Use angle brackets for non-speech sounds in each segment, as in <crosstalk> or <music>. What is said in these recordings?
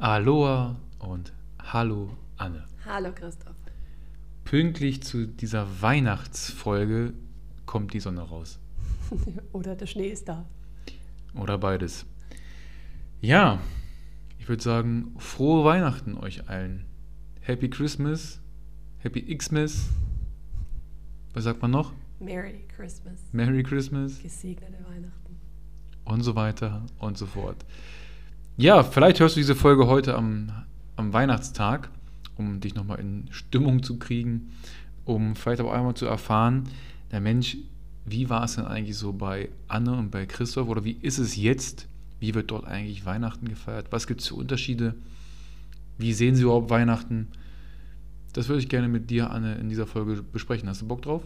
Aloha und Hallo Anne. Hallo Christoph. Pünktlich zu dieser Weihnachtsfolge kommt die Sonne raus. <laughs> Oder der Schnee ist da. Oder beides. Ja, ich würde sagen, frohe Weihnachten euch allen. Happy Christmas, Happy Xmas. Was sagt man noch? Merry Christmas. Merry Christmas Gesegnete Weihnachten. und so weiter und so fort. Ja, vielleicht hörst du diese Folge heute am, am Weihnachtstag, um dich nochmal in Stimmung zu kriegen, um vielleicht aber einmal zu erfahren, der Mensch, wie war es denn eigentlich so bei Anne und bei Christoph oder wie ist es jetzt? Wie wird dort eigentlich Weihnachten gefeiert? Was gibt es für Unterschiede? Wie sehen sie überhaupt Weihnachten? Das würde ich gerne mit dir, Anne, in dieser Folge besprechen. Hast du Bock drauf?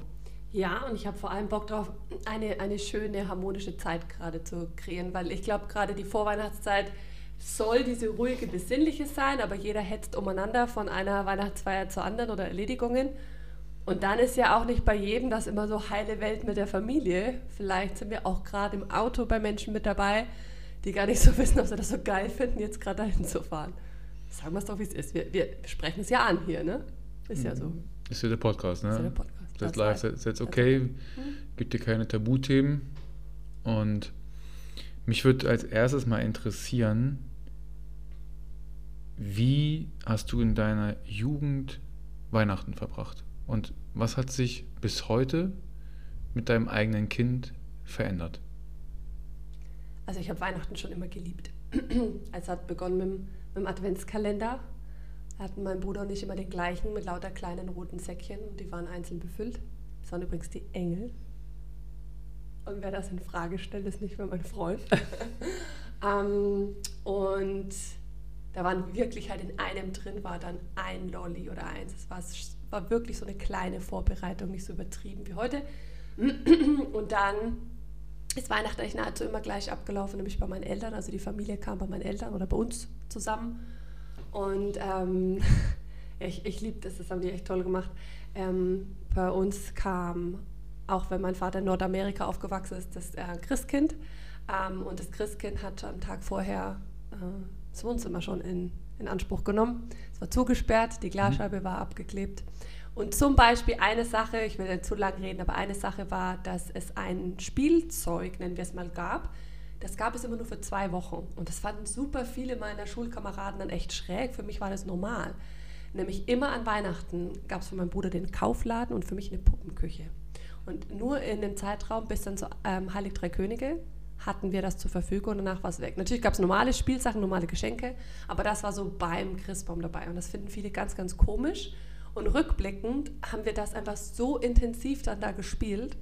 Ja, und ich habe vor allem Bock drauf, eine, eine schöne, harmonische Zeit gerade zu kreieren, weil ich glaube, gerade die Vorweihnachtszeit soll diese ruhige, besinnliche sein, aber jeder hetzt umeinander von einer Weihnachtsfeier zur anderen oder Erledigungen. Und dann ist ja auch nicht bei jedem das immer so heile Welt mit der Familie. Vielleicht sind wir auch gerade im Auto bei Menschen mit dabei, die gar nicht so <laughs> wissen, ob sie das so geil finden, jetzt gerade dahin zu fahren. Sagen wir es doch, wie es ist. Wir, wir sprechen es ja an hier, ne? Ist ja so. Ist ja der Podcast, ne? Ist ja der Podcast. Das That's live, live. that's, that's okay. Gibt dir keine Tabuthemen. Und mich würde als erstes mal interessieren, wie hast du in deiner Jugend Weihnachten verbracht? Und was hat sich bis heute mit deinem eigenen Kind verändert? Also ich habe Weihnachten schon immer geliebt. <clears throat> es hat begonnen mit, dem- mit dem Adventskalender. Da hatten mein Bruder und ich immer den gleichen mit lauter kleinen roten Säckchen und die waren einzeln befüllt. Das waren übrigens die Engel. Und wer das in Frage stellt, ist nicht mehr mein Freund. <laughs> ähm, und da waren wirklich halt in einem drin war dann ein Lolli oder eins. Es war, war wirklich so eine kleine Vorbereitung, nicht so übertrieben wie heute. <clears throat> Und dann ist Weihnachten eigentlich nahezu immer gleich abgelaufen, nämlich bei meinen Eltern. Also die Familie kam bei meinen Eltern oder bei uns zusammen. Und ähm, <laughs> ich, ich liebe das, das haben die echt toll gemacht. Ähm, bei uns kam, auch wenn mein Vater in Nordamerika aufgewachsen ist, das äh, Christkind. Ähm, und das Christkind hat am Tag vorher äh, das Wohnzimmer schon in, in Anspruch genommen. Es war zugesperrt, die Glasscheibe war abgeklebt. Und zum Beispiel eine Sache, ich will nicht zu lang reden, aber eine Sache war, dass es ein Spielzeug, nennen wir es mal, gab. Das gab es immer nur für zwei Wochen. Und das fanden super viele meiner Schulkameraden dann echt schräg. Für mich war das normal. Nämlich immer an Weihnachten gab es für meinen Bruder den Kaufladen und für mich eine Puppenküche. Und nur in dem Zeitraum bis dann zu ähm, Heilig Drei Könige hatten wir das zur Verfügung und danach war es weg. Natürlich gab es normale Spielsachen, normale Geschenke, aber das war so beim Christbaum dabei. Und das finden viele ganz, ganz komisch. Und rückblickend haben wir das einfach so intensiv dann da gespielt.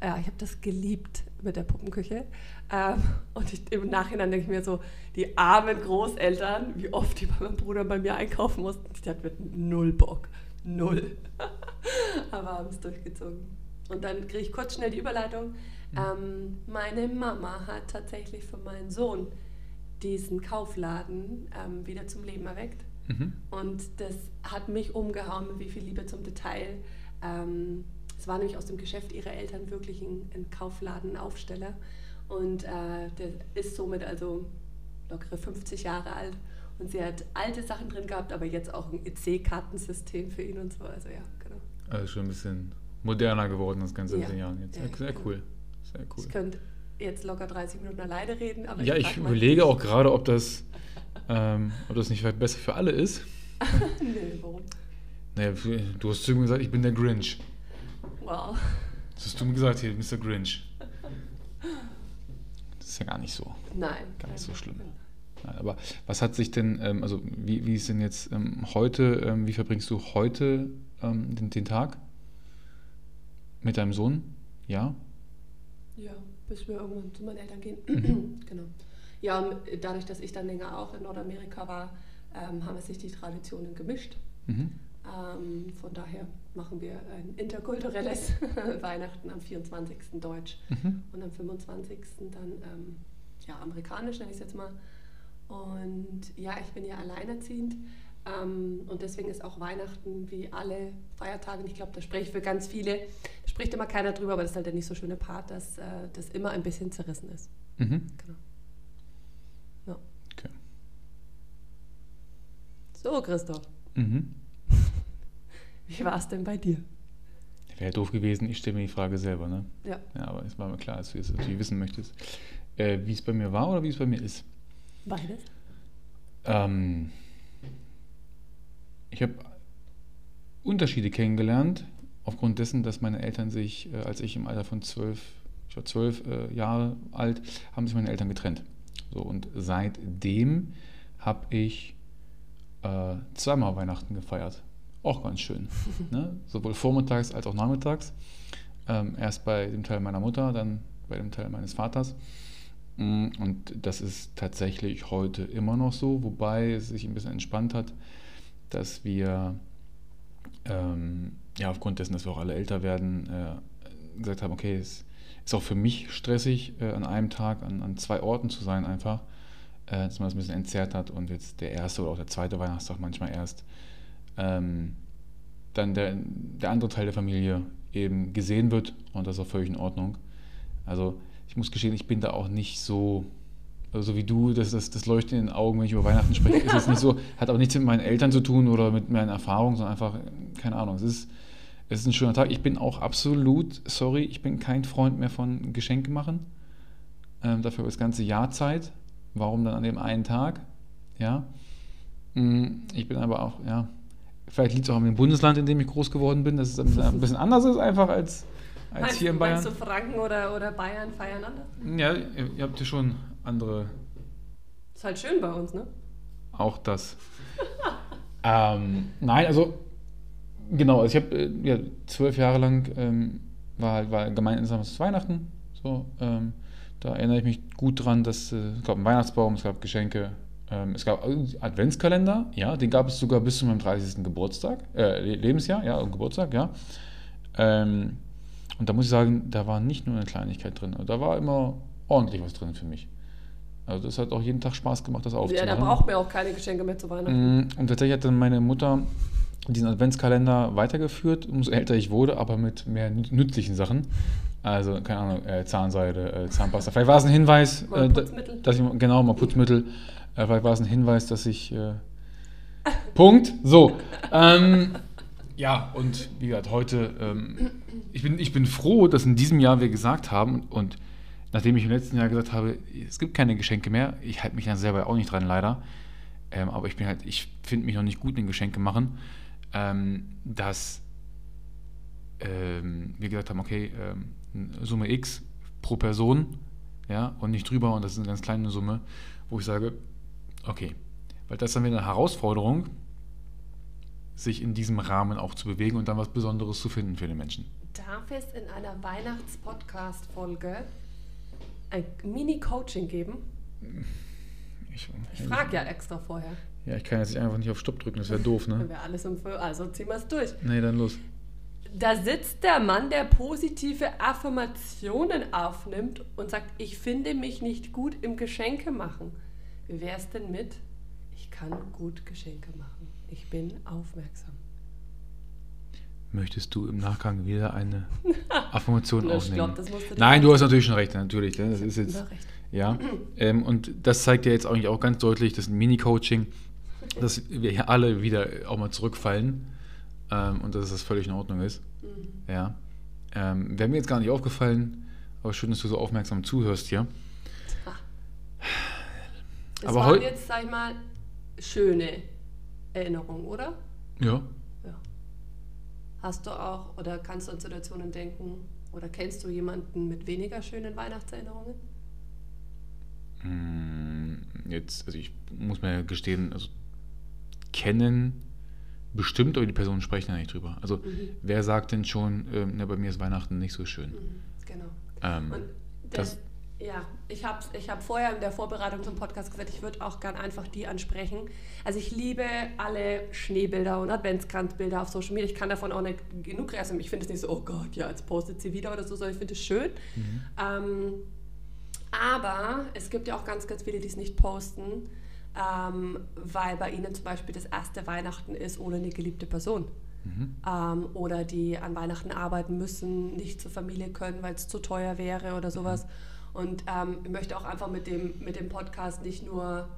Ja, ich habe das geliebt mit der Puppenküche. Ähm, und ich, im Nachhinein denke ich mir so, die armen Großeltern, wie oft die bei meinem Bruder bei mir einkaufen mussten, die hatten mit null Bock. Null. <laughs> Aber haben es durchgezogen. Und dann kriege ich kurz schnell die Überleitung. Ähm, meine Mama hat tatsächlich für meinen Sohn diesen Kaufladen ähm, wieder zum Leben erweckt. Mhm. Und das hat mich umgehauen, mit wie viel Liebe zum Detail. Ähm, es war nämlich aus dem Geschäft ihrer Eltern wirklich ein, ein Kaufladenaufsteller. Und äh, der ist somit also lockere 50 Jahre alt. Und sie hat alte Sachen drin gehabt, aber jetzt auch ein EC-Kartensystem für ihn und so. Also ja, genau. Also schon ein bisschen moderner geworden, das Ganze in den Jahren jetzt. Sehr, sehr cool. Sehr cool. Ich könnte jetzt locker 30 Minuten alleine reden, aber Ja, ich mal überlege auch gerade, ob das, ähm, ob das nicht vielleicht besser für alle ist. <laughs> nee, warum? Naja, du hast zu mir gesagt, ich bin der Grinch. Wow. Das hast du mir gesagt hier, Mr. Grinch. Das ist ja gar nicht so. Nein. Gar nicht so schlimm. Nein, aber was hat sich denn, ähm, also wie, wie ist denn jetzt ähm, heute, ähm, wie verbringst du heute ähm, den, den Tag mit deinem Sohn? Ja? Ja, bis wir irgendwann zu meinen Eltern gehen. Mhm. <clears throat> genau. Ja, dadurch, dass ich dann länger auch in Nordamerika war, ähm, haben sich die Traditionen gemischt. Mhm. Ähm, von daher machen wir ein interkulturelles <laughs> Weihnachten am 24. Deutsch Mhm. und am 25. dann ähm, ja, amerikanisch, nenne ich es jetzt mal. Und ja, ich bin ja alleinerziehend ähm, und deswegen ist auch Weihnachten wie alle Feiertage, und ich glaube, da spreche ich für ganz viele, spricht immer keiner drüber, aber das ist halt der nicht so schöne Part, dass äh, das immer ein bisschen zerrissen ist. Mhm. Genau. Ja. Okay. So, Christoph. Mhm. <laughs> Wie war es denn bei dir? Wäre doof gewesen, ich stelle mir die Frage selber, ne? Ja. Ja, aber es war mir klar, dass du es natürlich wissen möchtest. Äh, wie es bei mir war oder wie es bei mir ist? Beides? Ähm, ich habe Unterschiede kennengelernt, aufgrund dessen, dass meine Eltern sich, äh, als ich im Alter von zwölf, ich war zwölf äh, Jahre alt, haben sich meine Eltern getrennt. So, und seitdem habe ich äh, zweimal Weihnachten gefeiert. Auch ganz schön. <laughs> ne? Sowohl vormittags als auch nachmittags. Ähm, erst bei dem Teil meiner Mutter, dann bei dem Teil meines Vaters. Mm, Und das ist tatsächlich heute immer noch so, wobei es sich ein bisschen entspannt hat, dass wir ähm, ja aufgrund dessen, dass wir auch alle älter werden, äh, gesagt haben, okay, es ist auch für mich stressig, äh, an einem Tag an, an zwei Orten zu sein einfach, äh, dass man das ein bisschen entzerrt hat und jetzt der erste oder auch der zweite Weihnachtstag manchmal erst ähm, dann der, der andere Teil der Familie eben gesehen wird und das ist auch völlig in Ordnung. Also ich muss gestehen, ich bin da auch nicht so, also so wie du, das, das, das Leuchten in den Augen, wenn ich über Weihnachten spreche, ist es <laughs> nicht so, hat aber nichts mit meinen Eltern zu tun oder mit meinen Erfahrungen, sondern einfach, keine Ahnung, es ist, es ist ein schöner Tag. Ich bin auch absolut, sorry, ich bin kein Freund mehr von Geschenke machen. Ähm, dafür das ganze Jahr Zeit. Warum dann an dem einen Tag? Ja. Mm, Ich bin aber auch, ja, vielleicht liegt es auch an dem Bundesland, in dem ich groß geworden bin, dass es ein bisschen, ein bisschen anders ist einfach als, als Meinst, hier in Bayern. meinst du Franken oder, oder Bayern feiern anders? Ja, ihr, ihr habt ja schon andere, Ist halt schön bei uns, ne? auch das. <laughs> ähm, nein, also genau, also ich habe äh, ja, zwölf Jahre lang ähm, war halt war gemeinsames Weihnachten. So, ähm, da erinnere ich mich gut dran, dass äh, es gab einen Weihnachtsbaum, es gab Geschenke, ähm, es gab Adventskalender, ja, den gab es sogar bis zu meinem 30. Geburtstag, äh, Le- Lebensjahr, ja, und Geburtstag, ja. Ähm, und da muss ich sagen, da war nicht nur eine Kleinigkeit drin, da war immer ordentlich was drin für mich. Also das hat auch jeden Tag Spaß gemacht, das Ja, aufzumachen. da braucht man auch keine Geschenke mehr zu Weihnachten. Mm, Und tatsächlich hat dann meine Mutter diesen Adventskalender weitergeführt, umso älter ich wurde, aber mit mehr nü- nützlichen Sachen. Also, keine Ahnung, äh, Zahnseide, äh, Zahnpasta. Vielleicht war es ein Hinweis, Mal äh, dass ich, genau, mal Putzmittel. Äh, vielleicht war es ein Hinweis, dass ich. Äh, <laughs> Punkt. So. Ähm, ja, und wie gesagt, heute, ähm, ich, bin, ich bin froh, dass in diesem Jahr wir gesagt haben, und nachdem ich im letzten Jahr gesagt habe, es gibt keine Geschenke mehr, ich halte mich dann selber auch nicht dran, leider. Ähm, aber ich bin halt, ich finde mich noch nicht gut in Geschenke machen, ähm, dass ähm, wir gesagt haben, okay, ähm, Summe X pro Person, ja, und nicht drüber, und das ist eine ganz kleine Summe, wo ich sage, okay, weil das ist dann wieder eine Herausforderung, sich in diesem Rahmen auch zu bewegen und dann was Besonderes zu finden für den Menschen. Darf es in einer Weihnachts-Podcast-Folge ein Mini-Coaching geben? Ich, Ich frage ja extra vorher. Ja, ich kann jetzt einfach nicht auf Stopp drücken, das wäre doof, ne? wir alles um Also ziehen wir es durch. Nee, dann los. Da sitzt der Mann, der positive Affirmationen aufnimmt und sagt, ich finde mich nicht gut im Geschenke machen. Wie wäre es denn mit, ich kann gut Geschenke machen. Ich bin aufmerksam. Möchtest du im Nachgang wieder eine <laughs> Affirmation Ich aufnehmen? glaub, das musst du Nein, du hast natürlich schon recht, natürlich. ne? Das ist jetzt, ja. Ähm, und das zeigt ja jetzt eigentlich auch ganz deutlich, das ist ein Mini-Coaching, dass wir hier alle wieder auch mal zurückfallen ähm, und dass das völlig in Ordnung ist. Mhm. Ja. Ähm, Wäre mir jetzt gar nicht aufgefallen, aber schön, dass du so aufmerksam zuhörst hier. Das Aber waren jetzt, sag ich mal, schöne Erinnerungen, oder? Ja. Ja. Hast du auch oder kannst du an Situationen denken oder kennst du jemanden mit weniger schönen Weihnachtserinnerungen? Mm, Jetzt, also ich muss mir gestehen, also kennen bestimmt, aber die Personen sprechen ja nicht drüber. Also Mhm. wer sagt denn schon, ähm, na, bei mir ist Weihnachten nicht so schön? Mhm, genau. Ähm, Und das- ja, ich habe ich hab vorher in der Vorbereitung zum Podcast gesagt, ich würde auch gern einfach die ansprechen. Also ich liebe alle Schneebilder und Adventskranzbilder auf Social Media. Ich kann davon auch nicht genug reißen. Ich finde es nicht so, oh Gott, ja, jetzt postet sie wieder oder so, sondern ich finde es schön. Ähm, aber es gibt ja auch ganz, ganz viele, die es nicht posten, ähm, weil bei ihnen zum Beispiel das erste Weihnachten ist ohne eine geliebte Person. mhm. Ähm, oder die an Weihnachten arbeiten müssen, nicht zur Familie können, weil es zu teuer wäre oder sowas. Und ähm, ich möchte auch einfach mit dem, mit dem Podcast nicht nur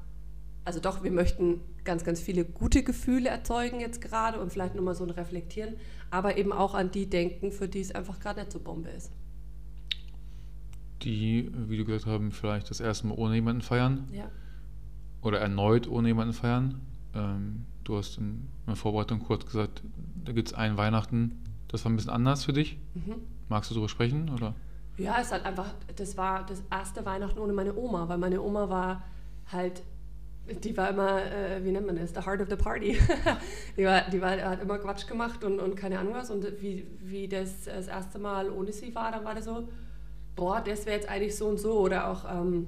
also doch, wir möchten ganz, ganz viele gute Gefühle erzeugen jetzt gerade und vielleicht nochmal so ein Reflektieren, aber eben auch an die denken, für die es einfach gerade nicht so Bombe ist. Die, wie du gesagt haben, vielleicht das erste Mal ohne jemanden feiern Ja. Oder erneut ohne jemanden feiern. Ähm, du hast in der Vorbereitung kurz gesagt, da gibt es ein Weihnachten, das war ein bisschen anders für dich. Mhm. Magst du darüber sprechen? Oder? Ja, es hat einfach, das war das erste Weihnachten ohne meine Oma, weil meine Oma war halt, die war immer, äh, wie nennt man das, the heart of the party. <laughs> die war, die war, hat immer Quatsch gemacht und, und keine Ahnung was. Und wie, wie das das erste Mal ohne sie war, dann war das so, boah, das wäre jetzt eigentlich so und so. Oder auch, ähm,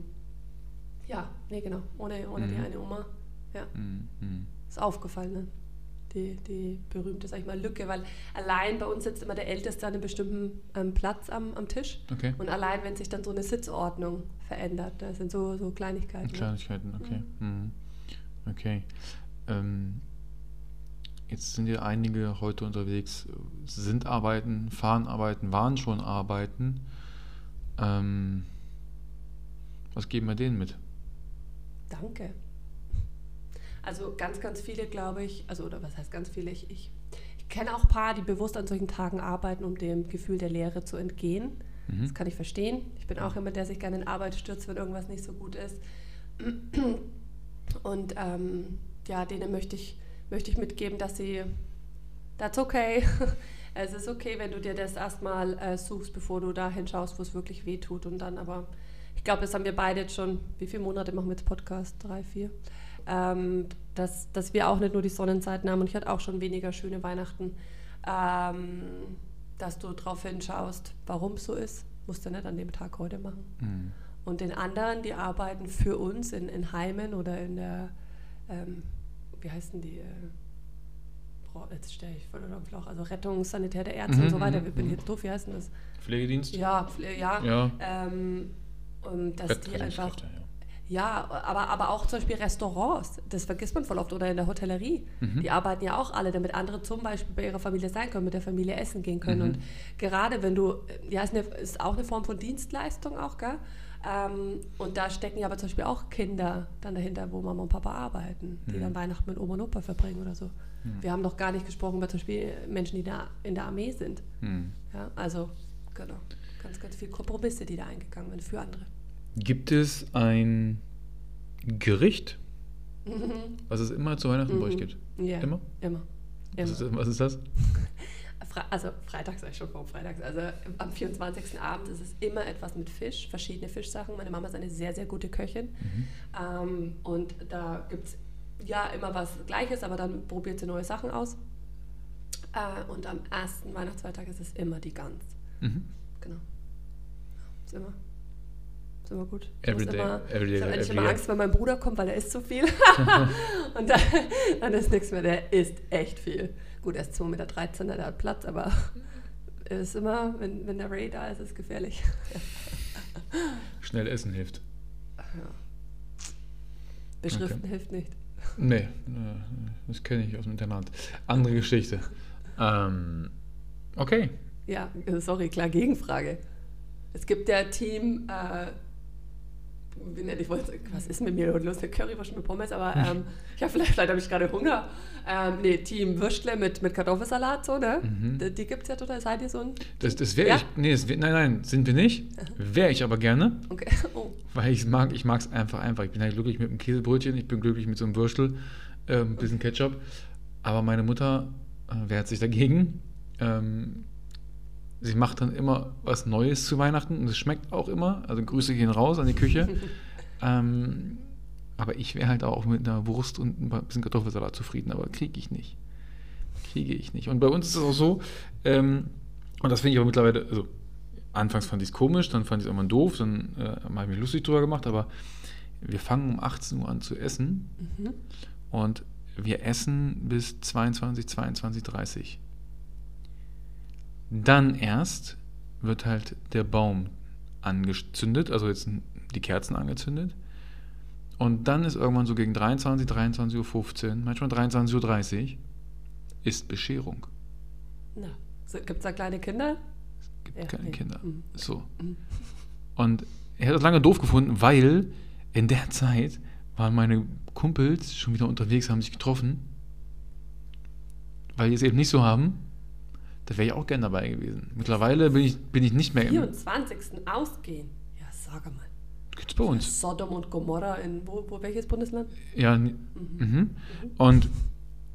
ja, nee, genau, ohne, ohne die Mhm. eine Oma. Ja, Mhm. Mhm. ist aufgefallen, ne? Die, die berühmte, sag ich mal, Lücke, weil allein bei uns sitzt immer der Älteste an einem bestimmten ähm, Platz am, am Tisch. Okay. Und allein, wenn sich dann so eine Sitzordnung verändert, das sind so, so Kleinigkeiten. ne? Kleinigkeiten, okay. Mhm. Okay. Ähm, jetzt sind ja einige heute unterwegs, sind arbeiten, fahren arbeiten, waren schon arbeiten. Ähm, was geben wir denen mit? Danke. Also ganz, ganz viele, glaube ich, also oder was heißt ganz viele, ich, ich, ich kenne auch ein paar, die bewusst an solchen Tagen arbeiten, um dem Gefühl der Leere zu entgehen. Mhm. Das kann ich verstehen. Ich bin auch jemand, der sich gerne in Arbeit stürzt, wenn irgendwas nicht so gut ist. Und ähm, ja, denen möchte ich, möchte ich mitgeben, dass sie, that's okay. <laughs> Es ist okay, wenn du dir das erstmal äh, suchst, bevor du da hinschaust, wo es wirklich weh tut. Und dann aber, ich glaube, das haben wir beide jetzt schon, wie viele Monate machen wir jetzt Podcast? Drei, vier? Ähm, dass, dass wir auch nicht nur die Sonnenzeiten haben und ich hatte auch schon weniger schöne Weihnachten. Ähm, dass du darauf hinschaust, warum es so ist, musst du nicht an dem Tag heute machen. Mhm. Und den anderen, die arbeiten für uns in, in Heimen oder in der, ähm, wie heißen die, äh, jetzt stelle ich voll unter Flauch, also Rettungssanitär der Ärzte Mhm, und so weiter, mhm, ich bin mhm. jetzt doof, wie heißt denn das? Pflegedienst? Ja, Pfle- ja, Ja. Ähm, und dass die einfach, ja. ja, aber, aber auch zum Beispiel Restaurants, das vergisst man voll oft, oder in der Hotellerie. Mhm. Die arbeiten ja auch alle, damit andere zum Beispiel bei ihrer Familie sein können, mit der Familie essen gehen können. Mhm. Und gerade wenn du, ja, ist, eine, ist auch eine Form von Dienstleistung auch, gell? Ähm, und da stecken ja aber zum Beispiel auch Kinder dann dahinter, wo Mama und Papa arbeiten, die Mhm. dann Weihnachten mit Oma und Opa verbringen oder so. Mhm. Wir haben noch gar nicht gesprochen über zum Beispiel Menschen, die da in der Armee sind. Mhm. Ja, also, genau. Ganz, ganz viel Kompromisse, die da eingegangen werden für andere. Gibt es ein Gericht, Mhm. was es immer zu Weihnachten bei euch Mhm. gibt? Ja, Immer? Immer. Was ist, was ist das? <laughs> Also freitags, sag ich schon vor freitags. Also am 24. Abend ist es immer etwas mit Fisch, verschiedene Fischsachen. Meine Mama ist eine sehr, sehr gute Köchin. Mhm. Ähm, und da gibt es ja immer was Gleiches, aber dann probiert sie neue Sachen aus. Äh, und am ersten Weihnachtsfeiertag ist es immer die Gans. Mhm. Genau. Ist immer. Ist immer gut. Ich muss Every day, immer, every day, ich habe eigentlich immer. Angst, wenn mein Bruder kommt, weil er isst so viel. <laughs> und dann, dann ist nichts mehr. Der isst echt viel. Gut, er ist 2,13 Meter, der hat Platz, aber er ist immer, wenn, wenn der Ray da ist, ist es gefährlich. Schnell essen hilft. Ja. Beschriften hilft nicht. Nee, äh, das kenne ich aus dem Internat. Andere Geschichte. Ähm, okay. Ja, sorry, klar, Gegenfrage. Es gibt ja Team, äh, ich wollte, was ist mit mir los? Eine Currywurst mit Pommes, aber ähm, <laughs> ja, vielleicht, vielleicht habe ich gerade Hunger. Ähm, nee, Team Würstle mit, mit Kartoffelsalat, so, ne? Mhm. Die, die gibt es ja total. Seid ihr so ein? Das, das wäre Ja? ich. Nee, das wär, nein, nein, sind wir nicht. Wäre ich aber gerne, Okay. <laughs> Oh. weil ich mag, ich mag es einfach einfach. Ich bin halt glücklich mit einem Käsebrötchen, ich bin glücklich mit so einem Würstel, ein bisschen Ketchup. Aber meine Mutter äh, wehrt sich dagegen. Ähm, sie macht dann immer was Neues zu Weihnachten und es schmeckt auch immer. Also Grüße gehen raus an die Küche. <laughs> ähm, aber ich wäre halt auch mit einer Wurst und ein bisschen Kartoffelsalat zufrieden, aber kriege ich nicht. Kriege ich nicht. Und bei uns ist es auch so, ähm, und das finde ich aber mittlerweile, also anfangs fand ich es komisch, dann fand ich es irgendwann doof, dann äh, habe ich mich lustig drüber gemacht, aber wir fangen um 18 Uhr an zu essen Mhm. und wir essen bis 22, 22, 30. Dann erst wird halt der Baum angezündet, also jetzt die Kerzen angezündet. Und dann ist irgendwann so gegen 23, 23.15 Uhr, manchmal 23.30 Uhr, ist Bescherung. Na, so, gibt es da kleine Kinder? Es gibt Ja, keine nee. Kinder. Mhm. So. Mhm. Und er hat das lange doof gefunden, weil in der Zeit war waren meine Kumpels schon wieder unterwegs, haben sich getroffen. Weil die es eben nicht so haben, da wäre ich auch gern dabei gewesen. Mittlerweile bin ich, bin ich nicht mehr im. 24. ausgehen. Ja, sag mal. Gibt's bei uns. Sodom und Gomorra in wo, wo welches Bundesland? Ja, mhm. Mhm. und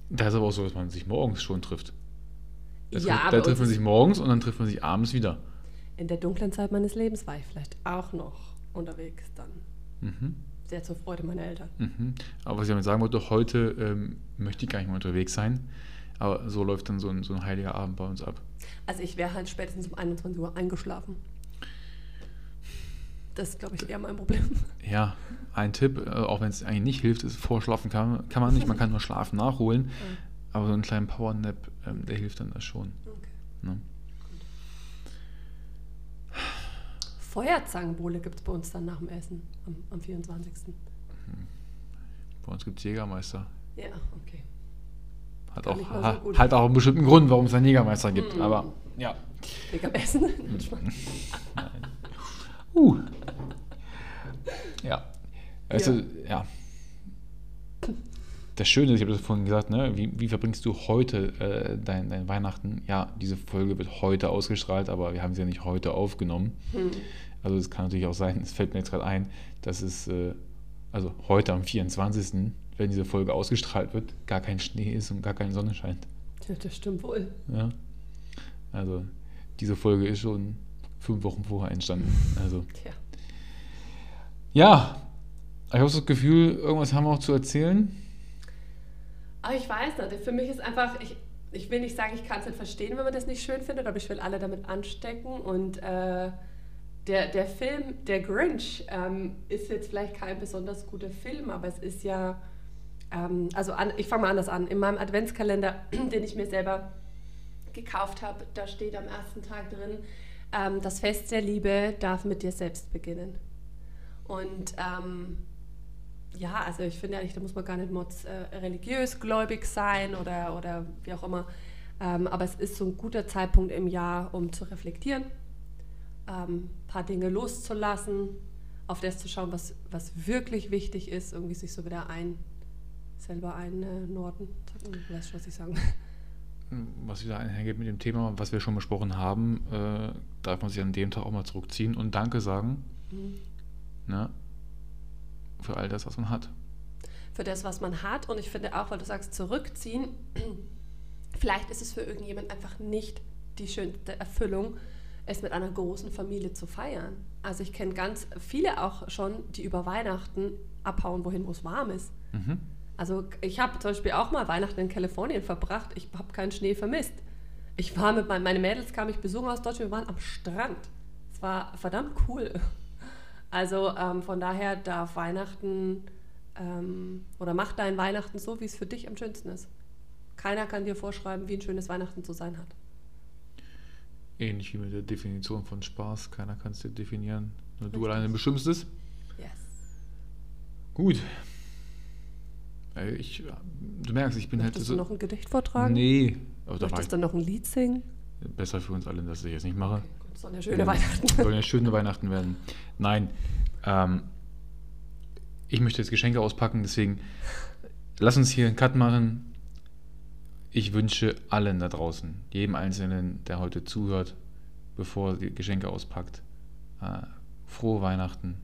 da ist aber auch so, dass man sich morgens schon trifft. Da, Ja, trifft- aber da trifft man sich morgens und dann trifft man sich abends wieder. In der dunklen Zeit meines Lebens war ich vielleicht auch noch unterwegs dann. Mhm. Sehr zur Freude meiner Eltern. Mhm. Aber was ich damit sagen wollte, heute ähm, möchte ich gar nicht mehr unterwegs sein. Aber so läuft dann so ein, so ein heiliger Abend bei uns ab. Also ich wäre halt spätestens um 21 Uhr eingeschlafen. Das ist, glaube ich, eher mein Problem. Ja, ein Tipp, äh, auch wenn es eigentlich nicht hilft, ist vorschlafen kann, kann man nicht, man kann nur Schlafen nachholen. <laughs> Aber so einen kleinen Powernap, ähm, der hilft dann das schon. Okay. Ne? Feuerzangenbowle gibt es bei uns dann nach dem Essen am, am 24. Bei uns gibt es Jägermeister. Ja, okay. Hat Gar auch, so ha, hat auch einen bestimmten Grund, warum es einen Jägermeister gibt. Mhm. Aber ja. Am Essen. <laughs> <laughs> Uh. Ja. Also, ja. Das Schöne ist, ich habe das vorhin gesagt, ne? wie, wie verbringst du heute äh, dein, dein Weihnachten? Ja, diese Folge wird heute ausgestrahlt, aber wir haben sie ja nicht heute aufgenommen. Hm. Also es kann natürlich auch sein, es fällt mir jetzt gerade ein, dass es, äh, also heute am 24., wenn diese Folge ausgestrahlt wird, gar kein Schnee ist und gar keine Sonne scheint. Ja, das stimmt wohl. Ja? Also diese Folge ist schon fünf Wochen vorher entstanden. Also <laughs> Tja. ja, ich habe das Gefühl, irgendwas haben wir auch zu erzählen. Aber ich weiß nicht, für mich ist einfach, ich, ich will nicht sagen, ich kann es nicht verstehen, wenn man das nicht schön findet, aber ich will alle damit anstecken. Und äh, der, der Film, der Grinch, ähm, ist jetzt vielleicht kein besonders guter Film, aber es ist ja, ähm, also an, ich fange mal anders an. In meinem Adventskalender, <clears throat> den ich mir selber gekauft habe, da steht am ersten Tag drin, ähm, das Fest der Liebe darf mit dir selbst beginnen. Und ähm, ja, also ich finde eigentlich, da muss man gar nicht mods, äh, religiös gläubig sein oder, oder wie auch immer. Ähm, aber es ist so ein guter Zeitpunkt im Jahr, um zu reflektieren, ein paar Dinge loszulassen, auf das zu schauen, was, was wirklich wichtig ist, irgendwie sich so wieder ein, selber einnorden. Du weißt schon, was ich sagen will. Was wieder einhergeht mit dem Thema, was wir schon besprochen haben, äh, darf man sich an dem Tag auch mal zurückziehen und Danke sagen Mhm. ne, für all das, was man hat. für das, was man hat. Und ich finde auch, weil du sagst, zurückziehen, <clears throat> vielleicht ist es für irgendjemand einfach nicht die schönste Erfüllung, es mit einer großen Familie zu feiern. Also ich kenne ganz viele auch schon, die über Weihnachten abhauen, wohin, wo es warm ist. Mhm. Also ich habe zum Beispiel auch mal Weihnachten in Kalifornien verbracht. Ich habe keinen Schnee vermisst. Ich war mit meinen meine Mädels, kam ich besuchen aus Deutschland, wir waren am Strand. Es war verdammt cool. Also ähm, von daher darf Weihnachten ähm, oder mach dein Weihnachten so, wie es für dich am schönsten ist. Keiner kann dir vorschreiben, wie ein schönes Weihnachten zu sein hat. Ähnlich wie mit der Definition von Spaß. Keiner kann es dir definieren. Nur du Richtig. alleine bestimmst es. Yes. Gut. Ich, du merkst, ich bin halt Möchtest so. du noch ein Gedicht vortragen? Nee, aber Möchtest ich du noch ein Lied singen? besser für uns alle, dass ich jetzt nicht mache. Gut, es sollen ja schöne Ähm, Weihnachten. Sollen ja schöne Weihnachten werden. Nein. Ähm, ich möchte jetzt Geschenke auspacken, deswegen lass uns hier einen Cut machen. Ich wünsche allen da draußen, jedem Einzelnen, der heute zuhört, bevor er die Geschenke auspackt, äh, frohe Weihnachten,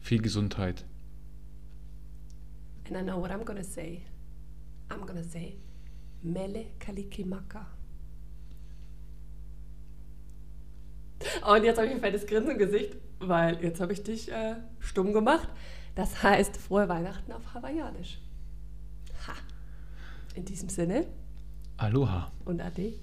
viel Gesundheit. And I know what I'm gonna say. I'm gonna say Mele Kalikimaka. Und jetzt habe ich ein fettes Grinsen im Gesicht, weil jetzt habe ich dich äh, stumm gemacht. Das heißt frohe Weihnachten auf Hawaiianisch. Ha. In diesem Sinne Aloha. und Ade.